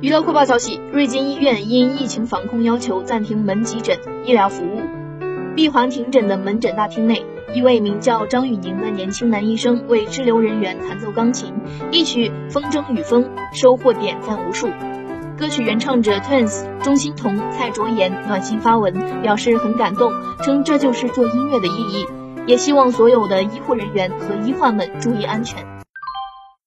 娱乐快报消息瑞金医院因疫情防控要求暂停门急诊医疗服务。闭环停诊的门诊大厅内一位名叫张宇宁的年轻男医生为滞留人员弹奏钢琴一曲风筝与风收获点赞无数。歌曲原唱者 twins 钟欣潼蔡卓妍暖心发文表示很感动称这就是做音乐的意义也希望所有的医护人员和医患们注意安全。